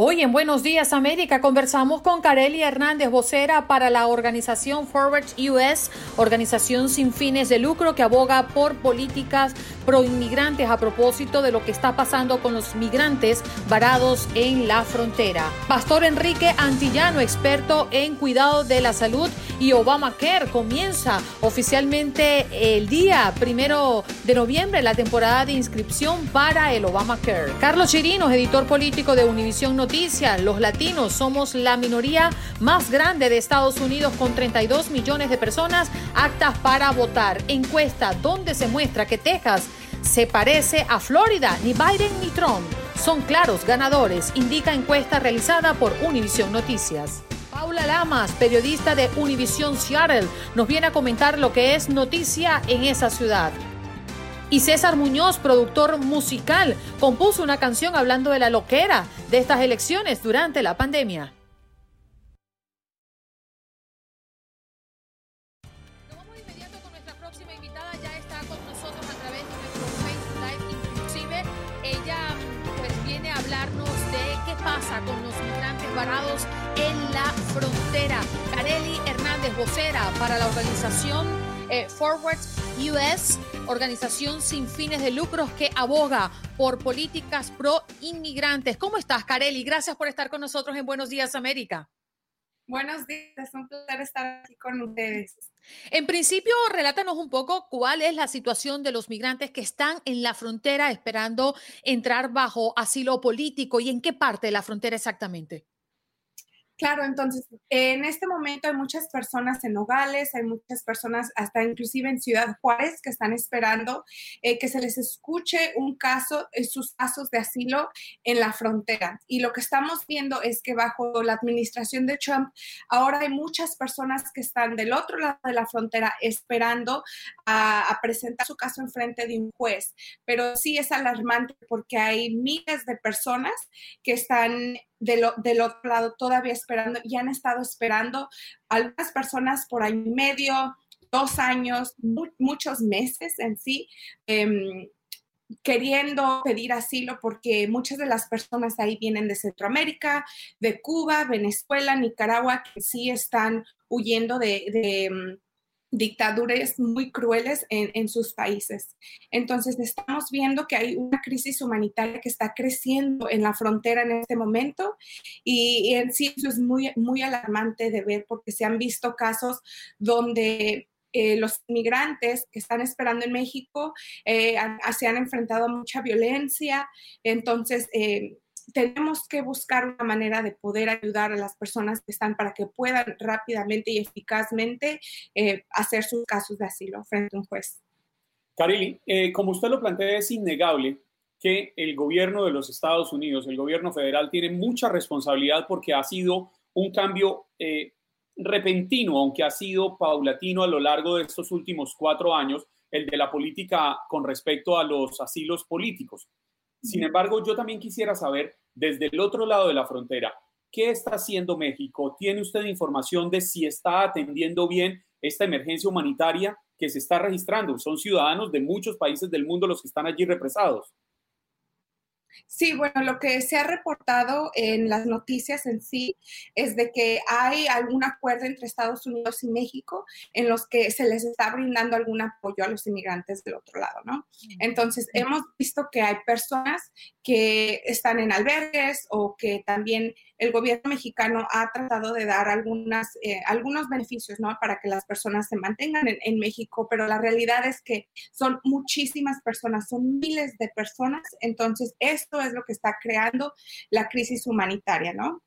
Hoy en Buenos Días América conversamos con Kareli Hernández, vocera para la organización Forward US, organización sin fines de lucro que aboga por políticas pro inmigrantes a propósito de lo que está pasando con los migrantes varados en la frontera. Pastor Enrique Antillano, experto en cuidado de la salud y Obamacare, comienza oficialmente el día primero de noviembre la temporada de inscripción para el Obamacare. Carlos Chirinos, editor político de Univisión Noticias, los latinos somos la minoría más grande de Estados Unidos con 32 millones de personas aptas para votar. Encuesta donde se muestra que Texas se parece a Florida. Ni Biden ni Trump son claros ganadores, indica encuesta realizada por Univision Noticias. Paula Lamas, periodista de Univision Seattle, nos viene a comentar lo que es noticia en esa ciudad. Y César Muñoz, productor musical, compuso una canción hablando de la loquera de estas elecciones durante la pandemia. Vamos de inmediato con nuestra próxima invitada, ya está con nosotros a través de nuestro Facebook inclusive ella pues viene a hablarnos de qué pasa con los migrantes varados en la frontera. Carely Hernández, vocera para la organización eh, Forward US, organización sin fines de lucros que aboga por políticas pro inmigrantes. ¿Cómo estás, Carely? Gracias por estar con nosotros en Buenos Días, América. Buenos días, es un placer estar aquí con ustedes. En principio, relátanos un poco cuál es la situación de los migrantes que están en la frontera esperando entrar bajo asilo político y en qué parte de la frontera exactamente. Claro, entonces en este momento hay muchas personas en Nogales, hay muchas personas hasta inclusive en Ciudad Juárez que están esperando eh, que se les escuche un caso, eh, sus casos de asilo en la frontera. Y lo que estamos viendo es que bajo la administración de Trump, ahora hay muchas personas que están del otro lado de la frontera esperando a, a presentar su caso en frente de un juez. Pero sí es alarmante porque hay miles de personas que están del, del otro lado todavía esperando y han estado esperando algunas personas por año y medio, dos años, muchos meses en sí. Em, queriendo pedir asilo porque muchas de las personas ahí vienen de Centroamérica, de Cuba, Venezuela, Nicaragua, que sí están huyendo de, em, dictaduras muy crueles en, sus países. Entonces, estamos viendo que hay una crisis humanitaria que está creciendo en la frontera en este momento y, en sí eso es muy, muy alarmante de ver porque se han visto casos donde eh, los inmigrantes que están esperando en México eh, se han enfrentado a mucha violencia. Entonces, eh, tenemos que buscar una manera de poder ayudar a las personas que están para que puedan rápidamente y eficazmente eh, hacer sus casos de asilo frente a un juez. Karili, eh, como usted lo plantea, es innegable que el gobierno de los Estados Unidos, el gobierno federal, tiene mucha responsabilidad porque ha sido un cambio eh, repentino, aunque ha sido paulatino a lo largo de estos últimos cuatro años, el de la política con respecto a los asilos políticos. Sin embargo, yo también quisiera saber, desde el otro lado de la frontera, ¿qué está haciendo México? ¿Tiene usted información de si está atendiendo bien esta emergencia humanitaria que se está registrando? Son ciudadanos de muchos países del mundo los que están allí represados. Sí, bueno, lo que se ha reportado en las noticias en sí es de que hay algún acuerdo entre Estados Unidos y México en los que se les está brindando algún apoyo a los inmigrantes del otro lado, ¿no? Entonces, hemos visto que hay personas que están en albergues o que también el gobierno mexicano ha tratado de dar algunas, eh, algunos beneficios, ¿no? Para que las personas se mantengan en, México, pero la realidad es que son muchísimas personas, son miles de personas, entonces esto es lo que está creando la crisis humanitaria, ¿no?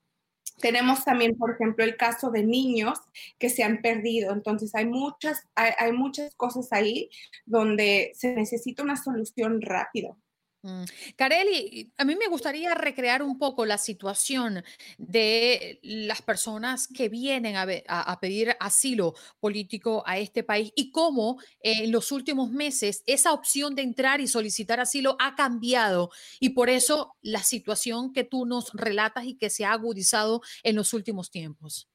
Tenemos también, por ejemplo, el caso de niños que se han perdido. Entonces, hay muchas, hay muchas cosas ahí donde se necesita una solución rápido. Mm. Carelli, a mí me gustaría recrear un poco la situación de las personas que vienen a, pedir asilo político a este país y cómo eh, en los últimos meses esa opción de entrar y solicitar asilo ha cambiado y por eso la situación que tú nos relatas y que se ha agudizado en los últimos tiempos.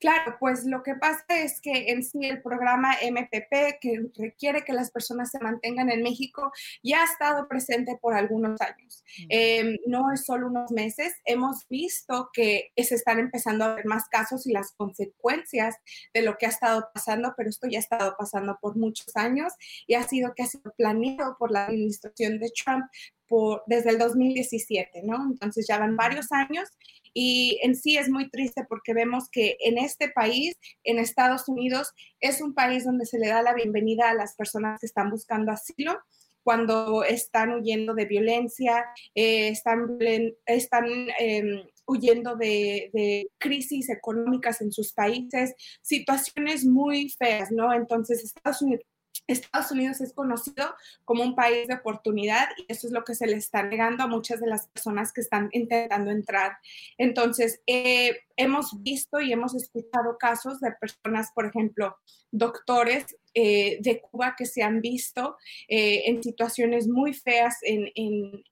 Claro, pues lo que pasa es que en sí el programa MPP, que requiere que las personas se mantengan en México, ya ha estado presente por algunos años. Em, no es solo unos meses. Hemos visto que se están empezando a ver más casos y las consecuencias de lo que ha estado pasando, pero esto ya ha estado pasando por muchos años y ha sido que ha sido planeado por la administración de Trump por, desde el 2017, ¿no? Entonces ya van varios años y en sí es muy triste porque vemos que en este país, en Estados Unidos, es un país donde se le da la bienvenida a las personas que están buscando asilo cuando están huyendo de violencia, eh, están, están em, huyendo de, de, crisis económicas en sus países, situaciones muy feas, ¿no? Entonces, Estados Unidos Estados Unidos es conocido como un país de oportunidad y eso es lo que se le está negando a muchas de las personas que están intentando entrar. Entonces, eh, hemos visto y hemos escuchado casos de personas, por ejemplo, doctores eh, de Cuba que se han visto eh, en situaciones muy feas en,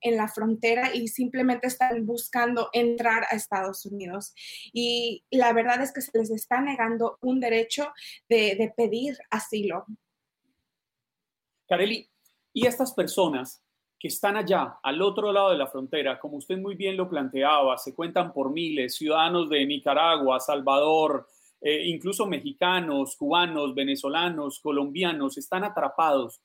la frontera y simplemente están buscando entrar a Estados Unidos. Y la verdad es que se les está negando un derecho de pedir asilo. Careli, y estas personas que están allá, al otro lado de la frontera, como usted muy bien lo planteaba, se cuentan por miles, ciudadanos de Nicaragua, Salvador, eh, incluso mexicanos, cubanos, venezolanos, colombianos, están atrapados.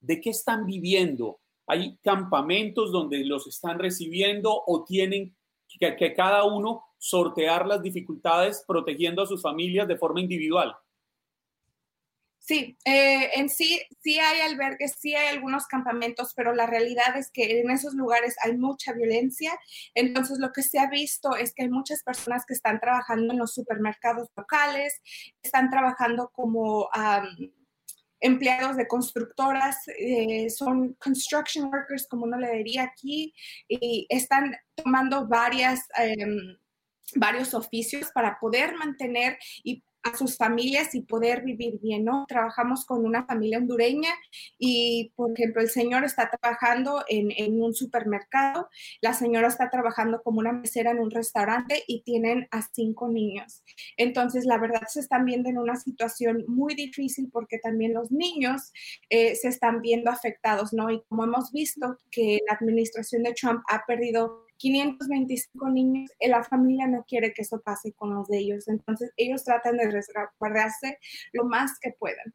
¿De qué están viviendo? ¿Hay campamentos donde los están recibiendo o tienen que, que cada uno sortear las dificultades protegiendo a sus familias de forma individual? Sí, eh, en sí, sí hay albergues, sí hay algunos campamentos, pero la realidad es que en esos lugares hay mucha violencia. Entonces, lo que se ha visto es que hay muchas personas que están trabajando en los supermercados locales, están trabajando como empleados de constructoras, eh, son construction workers, como uno le diría aquí, y están tomando varias... Em, varios oficios para poder mantener y a sus familias y poder vivir bien, ¿no? Trabajamos con una familia hondureña y, por ejemplo, el señor está trabajando en, un supermercado, la señora está trabajando como una mesera en un restaurante y tienen a cinco niños. Entonces, la verdad, se están viendo en una situación muy difícil porque también los niños eh, se están viendo afectados, ¿no? Y como hemos visto que la administración de Trump ha perdido 525 niños, eh, la familia no quiere que eso pase con los de ellos, entonces ellos tratan de resguardarse lo más que puedan.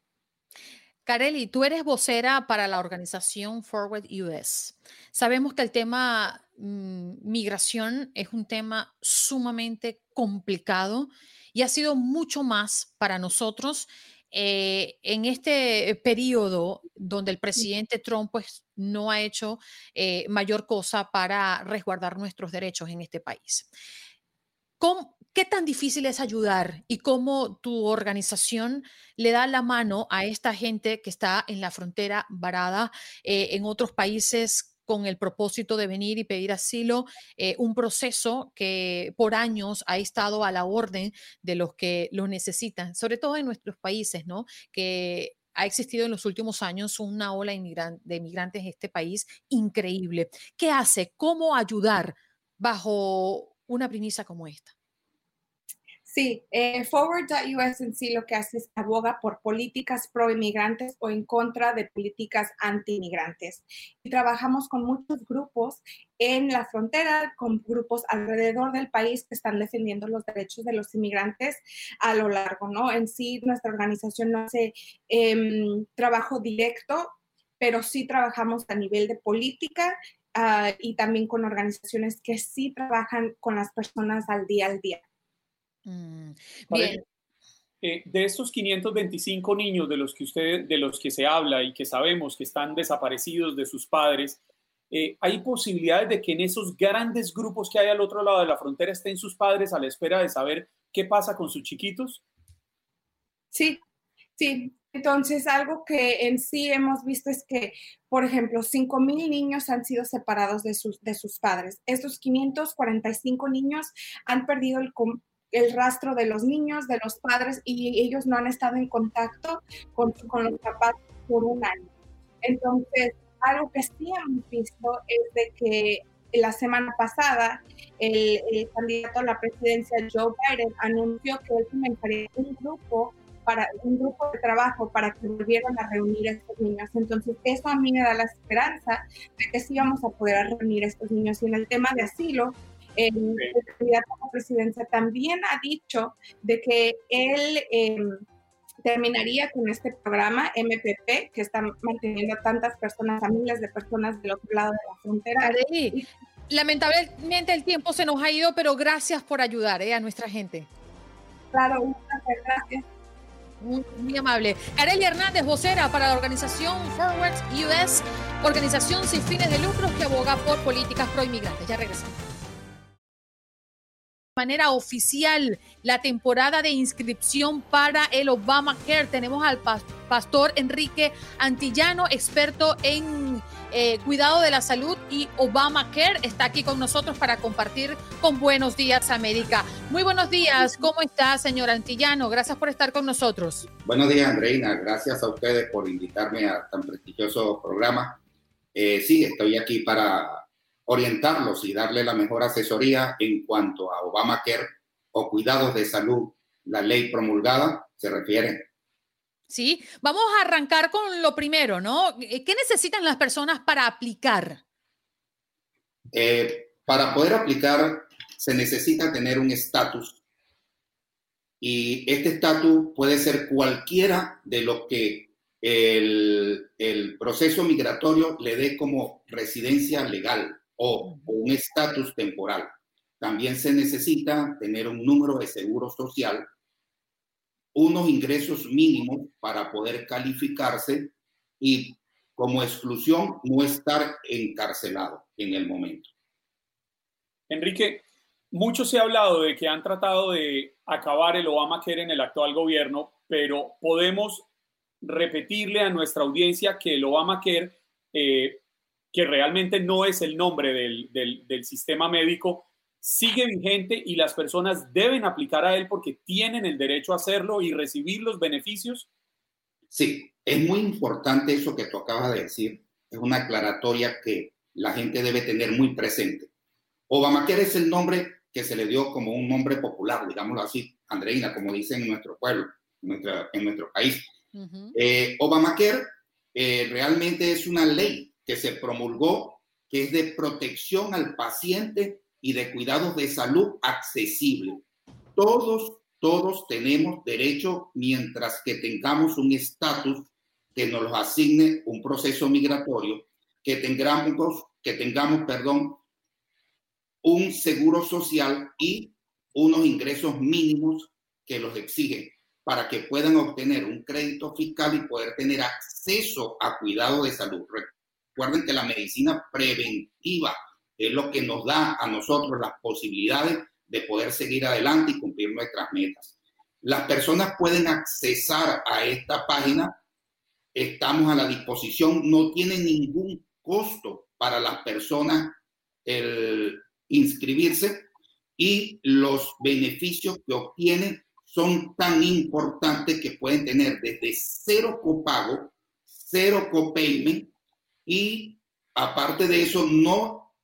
Kareli, tú eres vocera para la organización Forward US. Sabemos que el tema mm, migración es un tema sumamente complicado y ha sido mucho más para nosotros eh, en este periodo donde el presidente Trump pues, no ha hecho eh, mayor cosa para resguardar nuestros derechos en este país. ¿Qué tan difícil es ayudar y cómo tu organización le da la mano a esta gente que está en la frontera varada eh, en otros países con el propósito de venir y pedir asilo, eh, un proceso que por años ha estado a la orden de los que lo necesitan, sobre todo en nuestros países, ¿no? Que ha existido en los últimos años una ola de inmigrantes en este país increíble. ¿Qué hace? ¿Cómo ayudar bajo una premisa como esta? Sí, eh, Forward.us en sí lo que hace es aboga por políticas pro-inmigrantes o en contra de políticas anti-inmigrantes. Y trabajamos con muchos grupos en la frontera, con grupos alrededor del país que están defendiendo los derechos de los inmigrantes a lo largo, ¿no? En sí, nuestra organización no hace em, trabajo directo, pero sí trabajamos a nivel de política ah, y también con organizaciones que sí trabajan con las personas al día al día. Mm, bien. Eh, de estos 525 niños de los que usted, de los que se habla y que sabemos que están desaparecidos de sus padres, eh, ¿hay posibilidades de que en esos grandes grupos que hay al otro lado de la frontera estén sus padres a la espera de saber qué pasa con sus chiquitos? Sí, sí. Entonces, algo que en sí hemos visto es que, por ejemplo, 5.000 niños han sido separados de sus, de sus padres. Estos 545 niños han perdido el, el rastro de los niños, de los padres, y ellos no han estado en contacto con, con los papás por un año. Entonces, algo que sí hemos visto es de que la semana pasada el, candidato a la presidencia Joe Biden anunció que él comenzaría un grupo para un grupo de trabajo para que volvieran a reunir a estos niños. Entonces, eso a mí me da la esperanza de que sí vamos a poder reunir a estos niños. Y en el tema de asilo, el, candidato a la presidencia también ha dicho de que él em, terminaría con este programa MPP que está manteniendo a tantas personas, a miles de personas del otro lado de la frontera. lamentablemente el tiempo se nos ha ido, pero gracias por ayudar eh, a nuestra gente. Claro, muchas gracias. Muy, muy, amable. Arely Hernández, vocera para la organización Forward US, organización sin fines de lucros que aboga por políticas pro inmigrantes. Ya regresamos manera oficial la temporada de inscripción para el Obamacare. Tenemos al pastor Enrique Antillano, experto en eh, cuidado de la salud y Obamacare. Está aquí con nosotros para compartir con Buenos Días América. Muy buenos días, ¿cómo está, señor Antillano? Gracias por estar con nosotros. Buenos días, Andreina. Gracias a ustedes por invitarme a tan prestigioso programa. Eh, sí, estoy aquí para orientarlos y darle la mejor asesoría en cuanto a Obamacare o cuidados de salud, la ley promulgada se refiere. Sí, vamos a arrancar con lo primero, ¿no? ¿Qué necesitan las personas para aplicar? Eh, para poder aplicar se necesita tener un estatus y este estatus puede ser cualquiera de lo que el, el proceso migratorio le dé como residencia legal o, un estatus temporal. También se necesita tener un número de seguro social, unos ingresos mínimos para poder calificarse y como exclusión no estar encarcelado en el momento. Enrique, mucho se ha hablado de que han tratado de acabar el Obamacare en el actual gobierno, pero podemos repetirle a nuestra audiencia que el Obamacare eh, que realmente no es el nombre del, sistema médico, sigue vigente y las personas deben aplicar a él porque tienen el derecho a hacerlo y recibir los beneficios? Sí, es muy importante eso que tú acabas de decir. Es una aclaratoria que la gente debe tener muy presente. Obamacare es el nombre que se le dio como un nombre popular, digámoslo así, Andreina, como dicen en nuestro pueblo, en, nuestro país. Eh, Obamacare eh, realmente es una ley que se promulgó, que es de protección al paciente y de cuidados de salud accesible. Todos, todos tenemos derecho mientras que tengamos un estatus que nos asigne un proceso migratorio, que tengamos, que tengamos, perdón, un seguro social y unos ingresos mínimos que los exigen para que puedan obtener un crédito fiscal y poder tener acceso a cuidado de salud. Recuerden que la medicina preventiva es lo que nos da a nosotros las posibilidades de poder seguir adelante y cumplir nuestras metas. Las personas pueden accesar a esta página, estamos a la disposición, no tiene ningún costo para las personas el inscribirse y los beneficios que obtienen son tan importantes que pueden tener desde cero copago, cero copayment y aparte de eso no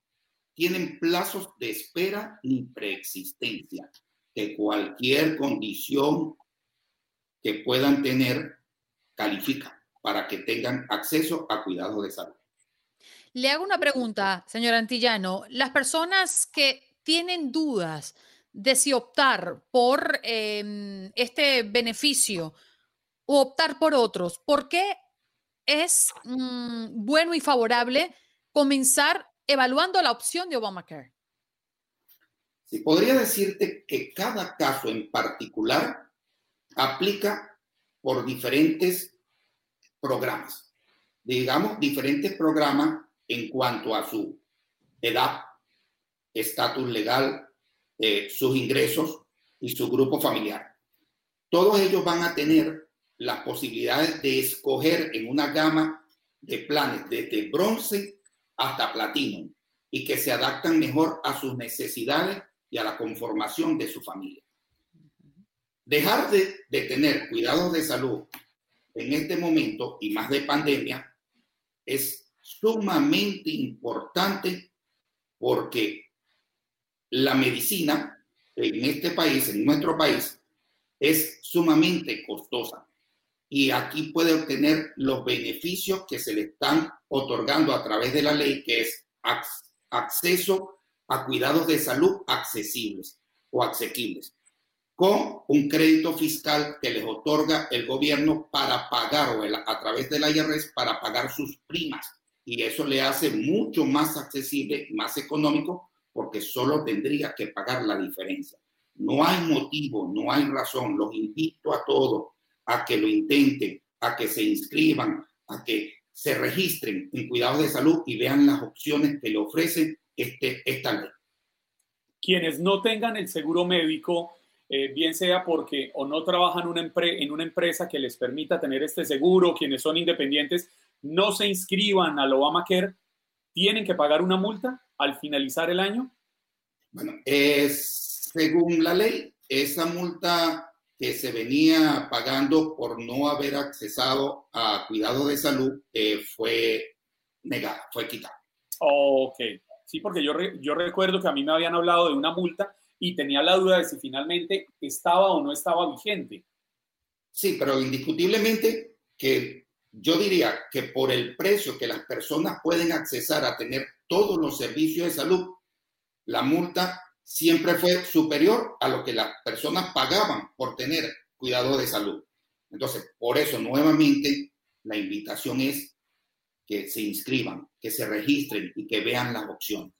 tienen plazos de espera ni preexistencia de cualquier condición que puedan tener califica para que tengan acceso a cuidados de salud. Le hago una pregunta, señor Antillano. Las personas que tienen dudas de si optar por em, este beneficio o optar por otros, ¿por qué es mm, bueno y favorable comenzar evaluando la opción de Obamacare? Sí, podría decirte que cada caso en particular aplica por diferentes programas. Digamos, diferentes programas en cuanto a su edad, estatus legal, eh, sus ingresos y su grupo familiar. Todos ellos van a tener las posibilidades de escoger en una gama de planes desde bronce hasta platino y que se adaptan mejor a sus necesidades y a la conformación de su familia. Dejar de, tener cuidados de salud en este momento y más de pandemia es sumamente importante porque la medicina en este país, en nuestro país, es sumamente costosa y aquí puede obtener los beneficios que se le están otorgando a través de la ley, que es acceso a cuidados de salud accesibles o asequibles, con un crédito fiscal que les otorga el gobierno para pagar a través del IRS para pagar sus primas. Y eso le hace mucho más accesible, más económico, porque solo tendría que pagar la diferencia. No hay motivo, no hay razón. Los invito a todos a que lo intenten, a que se inscriban, a que se registren en cuidados de salud y vean las opciones que le ofrece este, esta ley. Quienes no tengan el seguro médico, eh, bien sea porque o no trabajan una en una empresa que les permita tener este seguro, quienes son independientes, no se inscriban al Obamacare, ¿tienen que pagar una multa al finalizar el año? Bueno, es, según la ley, esa multa que se venía pagando por no haber accesado a cuidado de salud eh, fue negada, fue quitada. Ok, sí, porque yo, yo recuerdo que a mí me habían hablado de una multa y tenía la duda de si finalmente estaba o no estaba vigente. Sí, pero indiscutiblemente que yo diría que por el precio que las personas pueden accesar a tener todos los servicios de salud, la multa siempre fue superior a lo que las personas pagaban por tener cuidado de salud. Entonces, por eso nuevamente la invitación es que se inscriban, que se registren y que vean las opciones.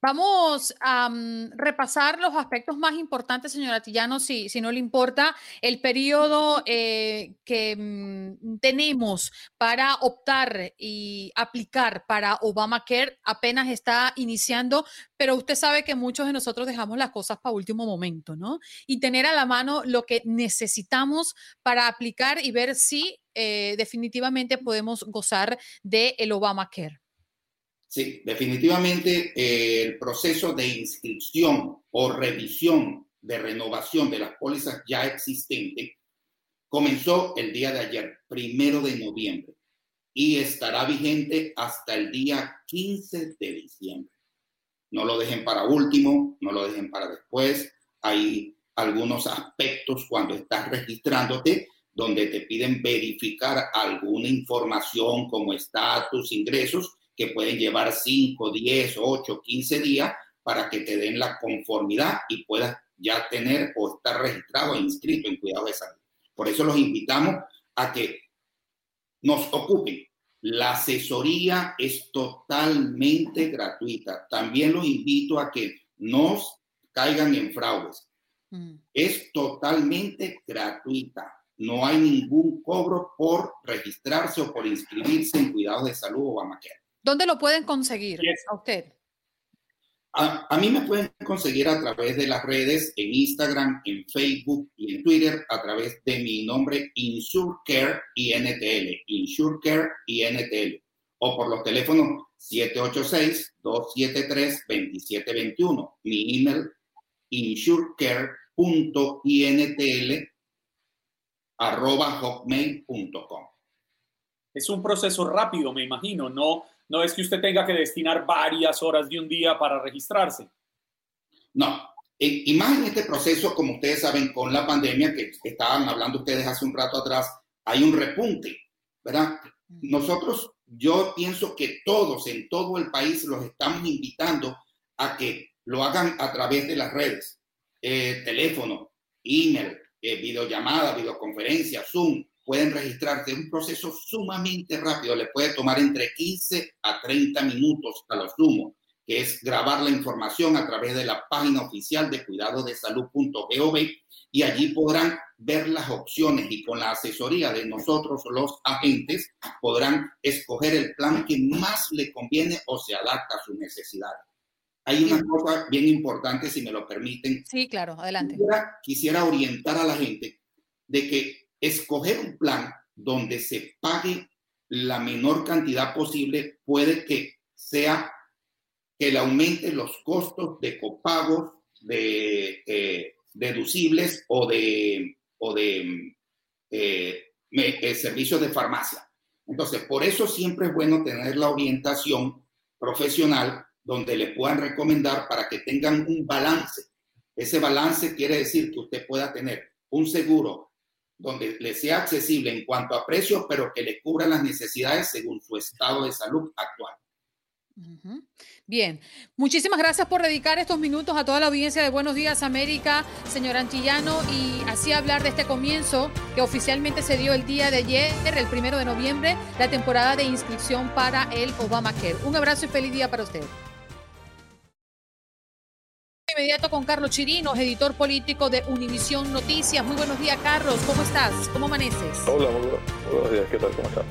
Vamos a mm, repasar los aspectos más importantes, señora Tillano, si, si no le importa, el periodo eh, que mm, tenemos para optar y aplicar para Obamacare apenas está iniciando, pero usted sabe que muchos de nosotros dejamos las cosas para último momento, ¿no? Y tener a la mano lo que necesitamos para aplicar y ver si eh, definitivamente podemos gozar del el Obamacare. Sí, definitivamente eh, el proceso de inscripción o revisión de renovación de las pólizas ya existentes comenzó el día de ayer, primero de noviembre, y estará vigente hasta el día 15 de diciembre. No lo dejen para último, no lo dejen para después. Hay algunos aspectos cuando estás registrándote donde te piden verificar alguna información como estatus, ingresos, que pueden llevar 5, 10, 8, 15 días para que te den la conformidad y puedas ya tener o estar registrado e inscrito en cuidado de salud. Por eso los invitamos a que nos ocupen. La asesoría es totalmente gratuita. También los invito a que no caigan en fraudes. Mm. Es totalmente gratuita. No hay ningún cobro por registrarse o por inscribirse en cuidados de salud o Obamacare. ¿Dónde lo pueden conseguir a usted? A, mí me pueden conseguir a través de las redes, en Instagram, en Facebook y en Twitter, a través de mi nombre InsureCare INTL, InsureCare INTL, o por los teléfonos 786-273-2721, mi email insurecare.intl arroba hotmail.com. Es un proceso rápido, me imagino, no no es que usted tenga que destinar varias horas de un día para registrarse. No. Y más en este proceso, como ustedes saben, con la pandemia que estaban hablando ustedes hace un rato atrás, hay un repunte, ¿verdad? Nosotros, yo pienso que todos en todo el país los estamos invitando a que lo hagan a través de las redes, eh, teléfono, email, eh, videollamada, videoconferencia, Zoom, pueden registrarse. un proceso sumamente rápido, le puede tomar entre 15 a 30 minutos a lo sumo, que es grabar la información a través de la página oficial de cuidado de salud.gov y allí podrán ver las opciones y con la asesoría de nosotros los agentes podrán escoger el plan que más le conviene o se adapta a sus necesidades. Hay una cosa bien importante, si me lo permiten. Sí, claro, adelante. Quisiera, quisiera orientar a la gente de que escoger un plan donde se pague la menor cantidad posible puede que sea que le aumente los costos de copagos, de eh, deducibles o de, o de eh, eh, servicios de farmacia. Entonces, por eso siempre es bueno tener la orientación profesional donde le puedan recomendar para que tengan un balance. Ese balance quiere decir que usted pueda tener un seguro donde le sea accesible en cuanto a precios, pero que le cubra las necesidades según su estado de salud actual. Bien, muchísimas gracias por dedicar estos minutos a toda la audiencia de Buenos Días América, señor Antillano, y así hablar de este comienzo que oficialmente se dio el día de ayer, el primero de noviembre, la temporada de inscripción para el Obamacare. Un abrazo y feliz día para usted inmediato con Carlos Chirinos, editor político de Univisión Noticias. Muy buenos días, Carlos. ¿Cómo estás? ¿Cómo amaneces? Hola, muy buenos días. ¿Qué tal? ¿Cómo estás?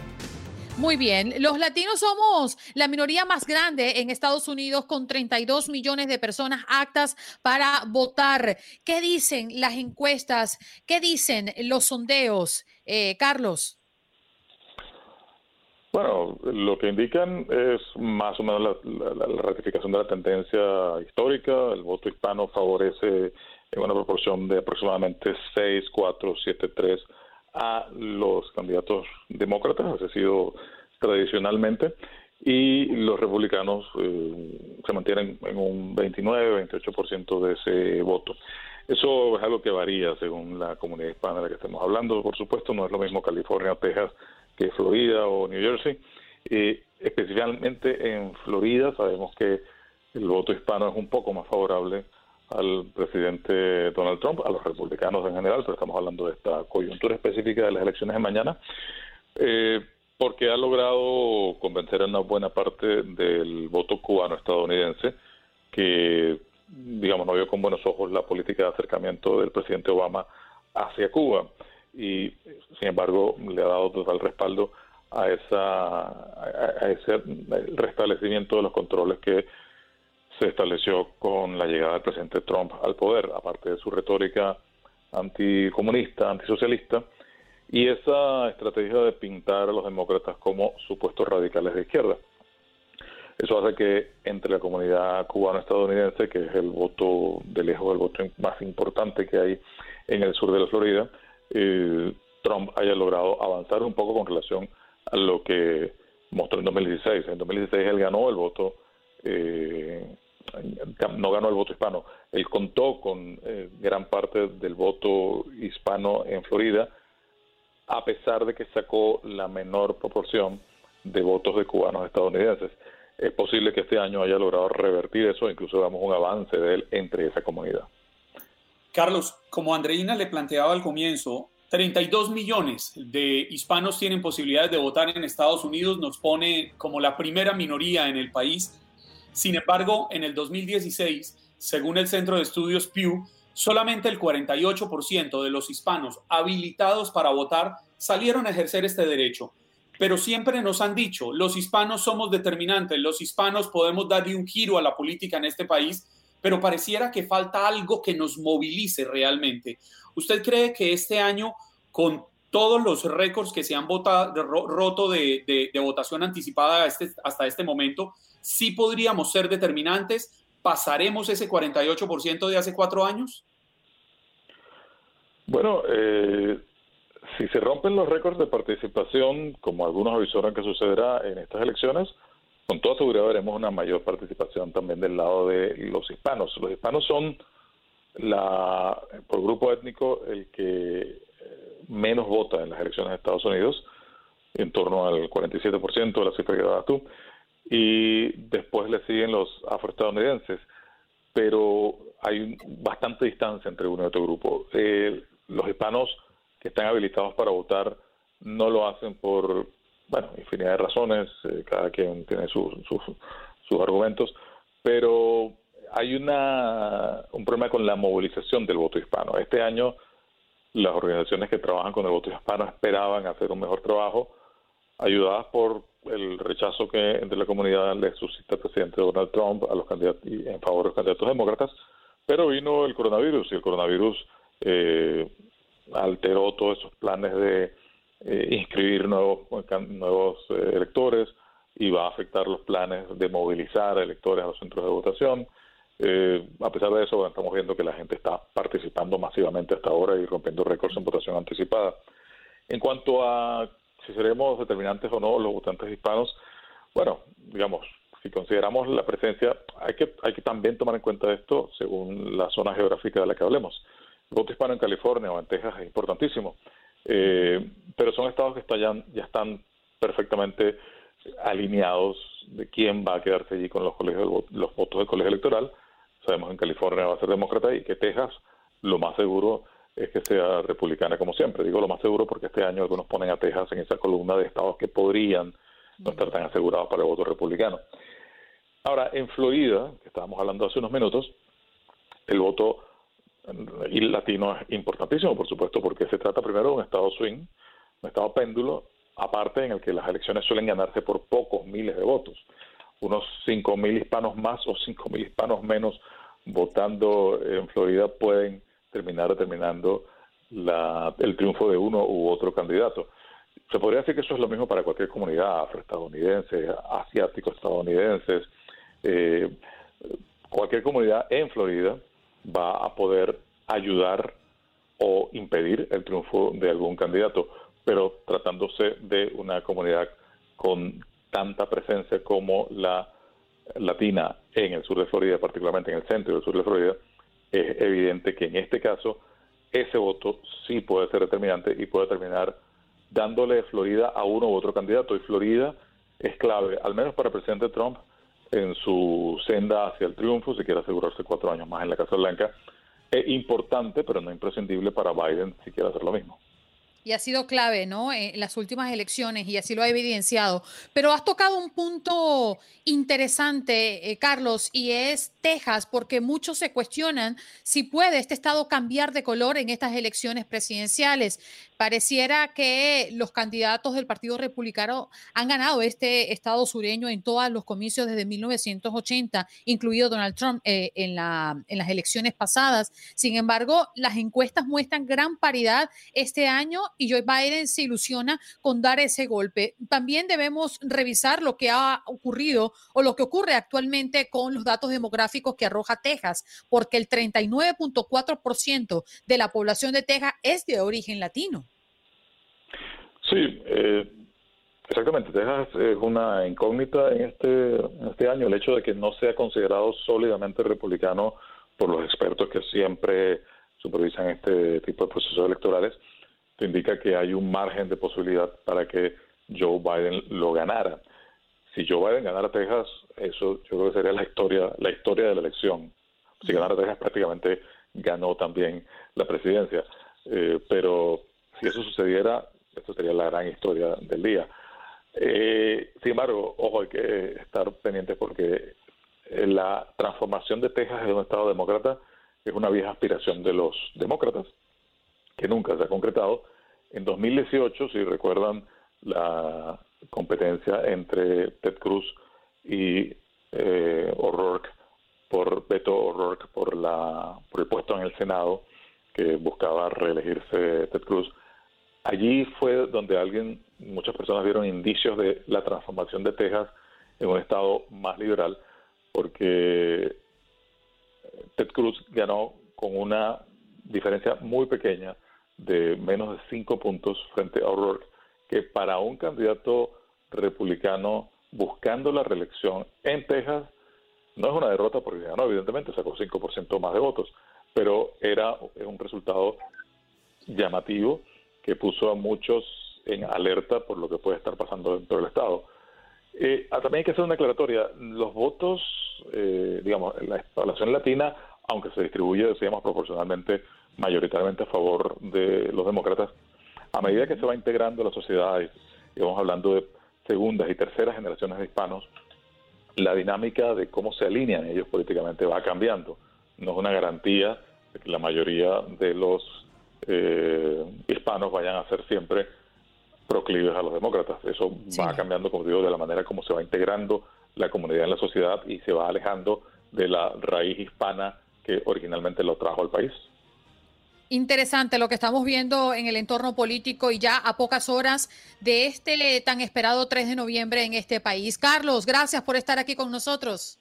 Muy bien, los latinos somos la minoría más grande en Estados Unidos con 32 millones de personas actas para votar. ¿Qué dicen las encuestas? ¿Qué dicen los sondeos? Eh, Carlos. Bueno, lo que indican es más o menos la, ratificación de la tendencia histórica. El voto hispano favorece en una proporción de aproximadamente 6, 4, 7, 3 a los candidatos demócratas, ha sido tradicionalmente, y los republicanos eh, se mantienen en un 29, 28% de ese voto. Eso es algo que varía según la comunidad hispana de la que estemos hablando. Por supuesto, no es lo mismo California o Texas que Florida o New Jersey. Eh, especialmente en Florida sabemos que el voto hispano es un poco más favorable al presidente Donald Trump, a los republicanos en general, pero estamos hablando de esta coyuntura específica de las elecciones de mañana, eh, porque ha logrado convencer a una buena parte del voto cubano estadounidense que, digamos, no vio con buenos ojos la política de acercamiento del presidente Obama hacia Cuba y, sin embargo, le ha dado total respaldo a, esa, a ese restablecimiento de los controles que se estableció con la llegada del presidente Trump al poder, aparte de su retórica anticomunista, antisocialista, y esa estrategia de pintar a los demócratas como supuestos radicales de izquierda. Eso hace que entre la comunidad cubano-estadounidense, que es el voto de lejos el voto más importante que hay en el sur de la Florida, eh, Trump haya logrado avanzar un poco con relación a lo que mostró en 2016. En 2016 él ganó el voto eh, no ganó el voto hispano. Él contó con eh, gran parte del voto hispano en Florida, a pesar de que sacó la menor proporción de votos de cubanos estadounidenses. Es posible que este año haya logrado revertir eso, incluso damos un avance de él entre esa comunidad. Carlos, como Andreina le planteaba al comienzo, 32 millones de hispanos tienen posibilidades de votar en Estados Unidos, nos pone como la primera minoría en el país sin embargo, en el 2016, según el Centro de Estudios Pew, solamente el 48% de los hispanos habilitados para votar salieron a ejercer este derecho. Pero siempre nos han dicho, los hispanos somos determinantes, los hispanos podemos darle un giro a la política en este país, pero pareciera que falta algo que nos movilice realmente. ¿Usted cree que este año, con todos los récords que se han votado, roto de, votación anticipada este, hasta este momento, sí podríamos ser determinantes? ¿Pasaremos ese 48% de hace cuatro años? Bueno, eh, si se rompen los récords de participación, como algunos avisaron que sucederá en estas elecciones, con toda seguridad veremos una mayor participación también del lado de los hispanos. Los hispanos son la, por grupo étnico el que eh, menos vota en las elecciones de Estados Unidos, en torno al 47% de la cifra que dabas tú y después le siguen los afroestadounidenses, pero hay bastante distancia entre uno y otro grupo. Eh, los hispanos que están habilitados para votar no lo hacen por, bueno, infinidad de razones, eh, cada quien tiene sus argumentos, pero hay una, un problema con la movilización del voto hispano. Este año las organizaciones que trabajan con el voto hispano esperaban hacer un mejor trabajo, ayudadas por el rechazo que entre la comunidad le suscita el presidente Donald Trump a los candidatos en favor de los candidatos demócratas, pero vino el coronavirus y el coronavirus eh, alteró todos esos planes de eh, inscribir nuevos, nuevos eh, electores y va a afectar los planes de movilizar electores a los centros de votación. a pesar de eso, estamos viendo que la gente está participando masivamente hasta ahora y rompiendo récords en votación anticipada. En cuanto a si seremos determinantes o no los votantes hispanos, bueno, digamos, si consideramos la presencia, hay que, hay que también tomar en cuenta esto según la zona geográfica de la que hablemos. El voto hispano en California o en Texas es importantísimo, eh, pero son estados que están, ya están perfectamente alineados de quién va a quedarse allí con los, colegios, los votos del colegio electoral. Sabemos en California va a ser demócrata y que Texas lo más seguro es que sea republicana como siempre. Digo lo más seguro porque este año algunos ponen a Texas en esa columna de estados que podrían no estar tan asegurados para el voto republicano. Ahora, en Florida, que estábamos hablando hace unos minutos, el voto latino es importantísimo, por supuesto, porque se trata primero de un estado swing, un estado péndulo, aparte en el que las elecciones suelen ganarse por pocos miles de votos. Unos 5.000 hispanos más o 5.000 hispanos menos votando en Florida pueden terminar determinando el triunfo de uno u otro candidato. Se podría decir que eso es lo mismo para cualquier comunidad afroestadounidense, asiáticos estadounidenses. Eh, cualquier comunidad en Florida va a poder ayudar o impedir el triunfo de algún candidato, pero tratándose de una comunidad con tanta presencia como la latina en el sur de Florida, particularmente en el centro y el sur de Florida, es evidente que en este caso ese voto sí puede ser determinante y puede terminar dándole Florida a uno u otro candidato. Y Florida es clave, al menos para el presidente Trump, en su senda hacia el triunfo, si quiere asegurarse cuatro años más en la Casa Blanca. Es importante, pero no imprescindible para Biden si quiere hacer lo mismo y ha sido clave, ¿no? En las últimas elecciones y así lo ha evidenciado. Pero has tocado un punto interesante, eh, Carlos, y es Texas, porque muchos se cuestionan si puede este estado cambiar de color en estas elecciones presidenciales. Pareciera que los candidatos del Partido Republicano han ganado este estado sureño en todos los comicios desde 1980, incluido Donald Trump eh, en, la, en las elecciones pasadas. Sin embargo, las encuestas muestran gran paridad este año y Joe Biden se ilusiona con dar ese golpe. También debemos revisar lo que ha ocurrido o lo que ocurre actualmente con los datos demográficos que arroja Texas, porque el 39.4% de la población de Texas es de origen latino. Sí, eh, exactamente. Texas es una incógnita este, en este año. El hecho de que no sea considerado sólidamente republicano por los expertos que siempre supervisan este tipo de procesos electorales indica que hay un margen de posibilidad para que Joe Biden lo ganara. Si Joe Biden ganara Texas, eso yo creo que sería la historia, la historia de la elección. Si ganara Texas, prácticamente ganó también la presidencia. Eh, pero si eso sucediera, esto sería la gran historia del día. Eh, sin embargo, ojo, hay que estar pendientes porque la transformación de Texas en un estado demócrata es una vieja aspiración de los demócratas que nunca se ha concretado. En 2018, si recuerdan la competencia entre Ted Cruz y eh, O'Rourke por Beto O'Rourke por la por el puesto en el Senado que buscaba reelegirse Ted Cruz. Allí fue donde alguien, muchas personas vieron indicios de la transformación de Texas en un estado más liberal, porque Ted Cruz ganó con una diferencia muy pequeña de menos de cinco puntos frente a O'Rourke, que para un candidato republicano buscando la reelección en Texas no es una derrota porque ganó, evidentemente, sacó 5% más de votos, pero era un resultado llamativo que puso a muchos en alerta por lo que puede estar pasando dentro del Estado. Eh, ah, también hay que hacer una aclaratoria. Los votos, eh, digamos, la población latina, aunque se distribuye, decíamos, proporcionalmente mayoritariamente a favor de los demócratas, a medida que se va integrando la sociedad, y vamos hablando de segundas y terceras generaciones de hispanos, la dinámica de cómo se alinean ellos políticamente va cambiando. No es una garantía de que la mayoría de los eh, hispanos vayan a ser siempre proclives a los demócratas. Eso va cambiando, como digo, de la manera como se va integrando la comunidad en la sociedad y se va alejando de la raíz hispana que originalmente lo trajo al país. Interesante lo que estamos viendo en el entorno político y ya a pocas horas de este tan esperado 3 de noviembre en este país. Carlos, gracias por estar aquí con nosotros.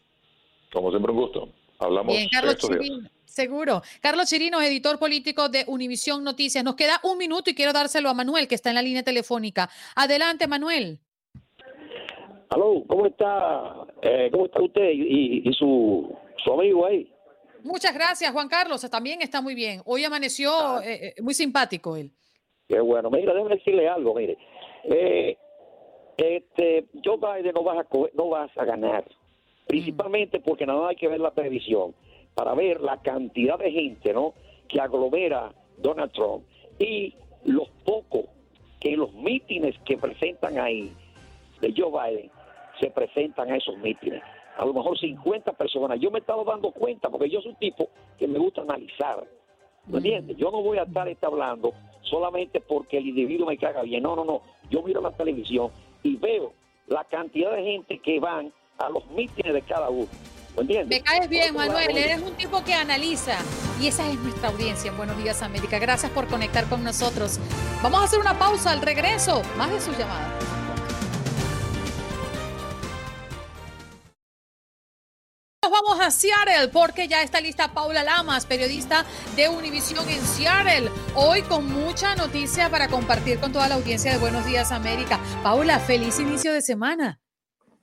Como siempre, un gusto. Hablamos. Bien, Carlos Chirino, seguro. Carlos Chirino, editor político de Univisión Noticias. Nos queda un minuto y quiero dárselo a Manuel, que está en la línea telefónica. Adelante, Manuel. Aló, ¿cómo está? Eh, ¿Cómo está usted y, su, su amigo ahí? Muchas gracias, Juan Carlos. También está muy bien. Hoy amaneció ah. eh, eh, muy simpático él. Qué bueno. Mira, déjame decirle algo. Mire, eh, este, Joe Biden no vas a, no vas a ganar. Principalmente porque nada hay que ver la televisión para ver la cantidad de gente, ¿no? Que aglomera Donald Trump y los pocos que en los mítines que presentan ahí de Joe Biden se presentan a esos mítines a lo mejor 50 personas. Yo me he estado dando cuenta porque yo soy un tipo que me gusta analizar. ¿Me entiendes? Yo no voy a estar hablando solamente porque el individuo me caga bien. No, no, no. Yo miro la televisión y veo la cantidad de gente que van a los mítines de cada uno. ¿Me entiendes? Me caes bien, Manuel. Eres un tipo que analiza. Y esa es nuestra audiencia en Buenos Días América. Gracias por conectar con nosotros. Vamos a hacer una pausa al regreso. Más de sus llamadas. Vamos a Seattle porque ya está lista Paula Lamas, periodista de Univisión en Seattle. Hoy con mucha noticia para compartir con toda la audiencia de Buenos Días América. Paula, feliz inicio de semana.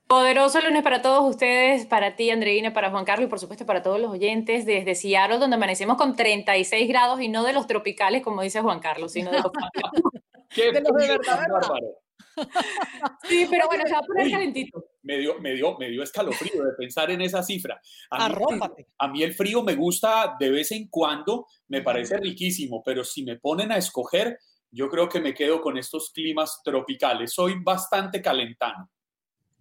Poderoso lunes para todos ustedes, para ti, Andreina, para Juan Carlos y por supuesto para todos los oyentes desde Seattle, donde amanecemos con 36 grados y no de los tropicales, como dice Juan Carlos, sino de los, de, los de verdad. Sí, pero bueno, se va a poner calentito. Me dio, me, dio, me dio escalofrío de pensar en esa cifra. A mí, a mí, el frío me gusta de vez en cuando, me parece riquísimo, pero si me ponen a escoger, yo creo que me quedo con estos climas tropicales. Soy bastante calentano.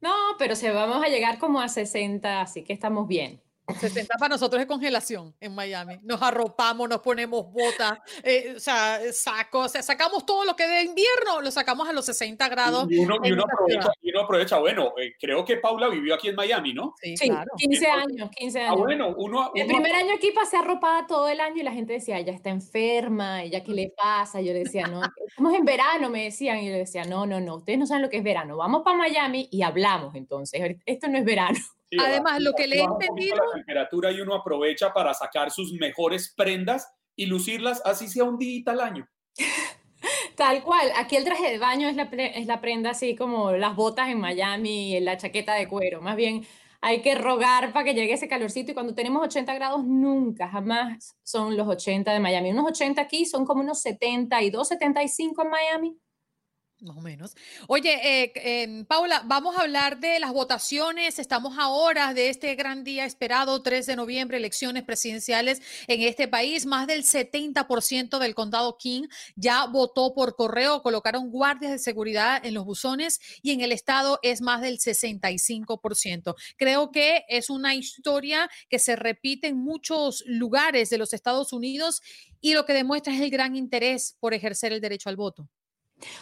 No, pero se vamos a llegar como a 60, así que estamos bien. 60 para nosotros es congelación en Miami. Nos arropamos, nos ponemos botas, eh, o sea, sacos, o sea, sacamos todo lo que de invierno, lo sacamos a los 60 grados. Y uno, aprovecha, bueno, eh, creo que Paula vivió aquí en Miami, ¿no? Sí, claro. 15 años, 15 ah, años. Ah, bueno, uno, el primer año aquí pasé arropada todo el año y la gente decía, ella está enferma, ella qué le pasa. Yo le decía, no, estamos en verano, me decían, y yo decía, no, no, no, ustedes no saben lo que es verano, vamos para Miami y hablamos entonces, esto no es verano. Además, lo que le he entendido... La temperatura y uno aprovecha para sacar sus mejores prendas y lucirlas así sea un día al año. Tal cual, aquí el traje de baño es la, es la prenda así como las botas en Miami y la chaqueta de cuero. Más bien hay que rogar para que llegue ese calorcito y cuando tenemos 80 grados nunca, jamás son los 80 de Miami. Unos 80 aquí son como unos 72, 75 en Miami. Más o menos. Oye, eh, em, Paula, vamos a hablar de las votaciones. Estamos a horas de este gran día esperado, 3 de noviembre, elecciones presidenciales en este país. Más del 70% del condado King ya votó por correo, colocaron guardias de seguridad en los buzones y en el estado es más del 65%. Creo que es una historia que se repite en muchos lugares de los Estados Unidos y lo que demuestra es el gran interés por ejercer el derecho al voto.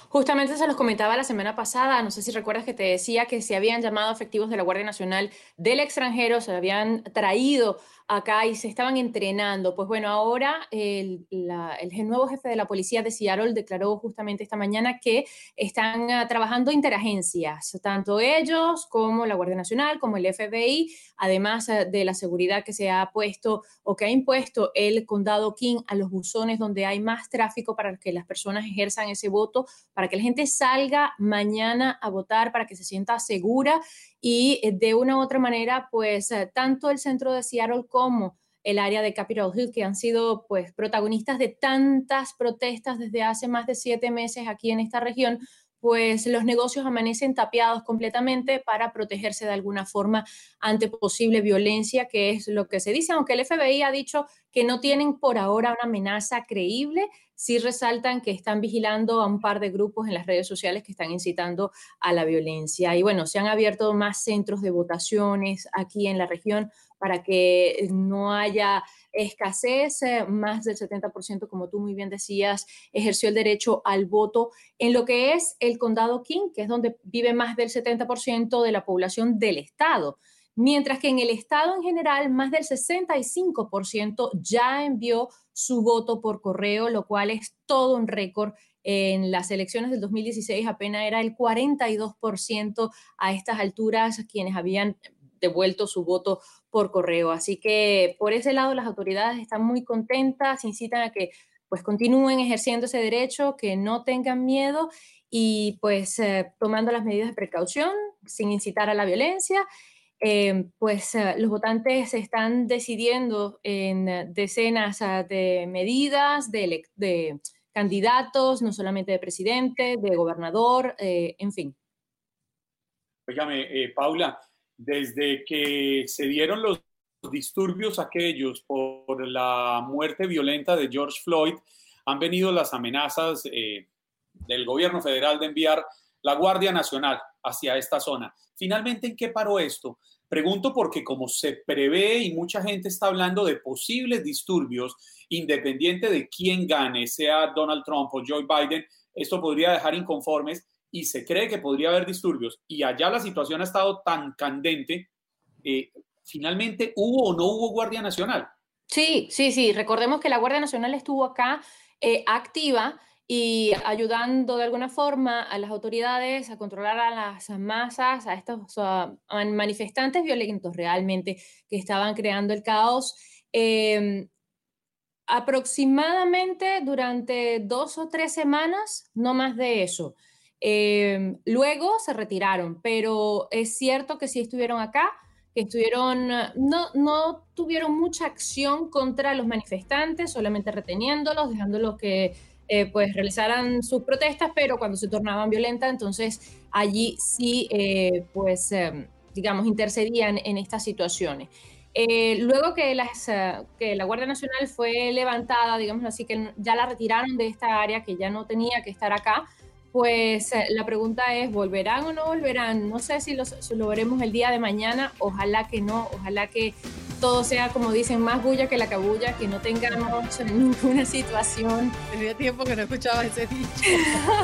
Justamente se los comentaba la semana pasada, no sé si recuerdas que te decía que se habían llamado efectivos de la Guardia Nacional del extranjero, se habían traído acá y se estaban entrenando. Pues bueno, ahora el, nuevo jefe de la policía de Seattle declaró justamente esta mañana que están ah, trabajando interagencias, tanto ellos como la Guardia Nacional, como el FBI, además ah, de la seguridad que se ha puesto o que ha impuesto el condado King a los buzones donde hay más tráfico para que las personas ejerzan ese voto, para que la gente salga mañana a votar, para que se sienta segura y eh, de una u otra manera, pues eh, tanto el centro de Seattle como el área de Capitol Hill, que han sido pues protagonistas de tantas protestas desde hace más de siete meses aquí en esta región, pues los negocios amanecen tapiados completamente para protegerse de alguna forma ante posible violencia, que es lo que se dice, aunque el FBI ha dicho que no tienen por ahora una amenaza creíble, sí resaltan que están vigilando a un par de grupos en las redes sociales que están incitando a la violencia. Y bueno, se han abierto más centros de votaciones aquí en la región para que no haya escasez. Eh, más del 70%, como tú muy bien decías, ejerció el derecho al voto en lo que es el condado King, que es donde vive más del 70% de la población del estado mientras que en el estado en general más del 65% ya envió su voto por correo, lo cual es todo un récord. En las elecciones del 2016 apenas era el 42% a estas alturas quienes habían devuelto su voto por correo. Así que por ese lado las autoridades están muy contentas, incitan a que pues continúen ejerciendo ese derecho, que no tengan miedo y pues eh, tomando las medidas de precaución sin incitar a la violencia. Eh, pues eh, los votantes están decidiendo en decenas ah, de medidas, de, de, candidatos, no solamente de presidente, de gobernador, en fin. Óigame, Paula, desde que se dieron los disturbios aquellos por la muerte violenta de George Floyd, han venido las amenazas eh, del gobierno federal de enviar la Guardia Nacional hacia esta zona. Finalmente, ¿en qué paró esto? Pregunto porque como se prevé y mucha gente está hablando de posibles disturbios, independiente de quién gane, sea Donald Trump o Joe Biden, esto podría dejar inconformes y se cree que podría haber disturbios. Y allá la situación ha estado tan candente. Eh, finalmente, ¿hubo o no hubo Guardia Nacional? Sí, sí, sí. Recordemos que la Guardia Nacional estuvo acá eh, activa y ayudando de alguna forma a las autoridades a controlar a las masas, a estos manifestantes violentos realmente que estaban creando el caos. Em, aproximadamente durante dos o tres semanas, no más de eso. Em, luego se retiraron, pero es cierto que sí estuvieron acá que estuvieron, no, no tuvieron mucha acción contra los manifestantes, solamente reteniéndolos, dejándolos que eh, pues realizaran sus protestas, pero cuando se tornaban violentas, entonces allí sí, eh, pues, em, digamos, intercedían en estas situaciones. Eh, luego que, las, que la Guardia Nacional fue levantada, digamos así, que ya la retiraron de esta área, que ya no tenía que estar acá, pues eh, la pregunta es, ¿volverán o no volverán? No sé si, lo veremos el día de mañana, ojalá que no, ojalá que todo sea, como dicen, más bulla que la cabulla, que no tengamos ninguna situación. Tenía tiempo que no escuchaba ese dicho.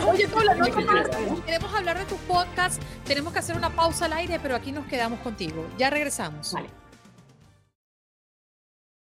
Oye, Paula, no Queremos hablar de tus podcasts, tenemos que hacer una pausa al aire, pero aquí nos quedamos contigo. Ya regresamos. Vale.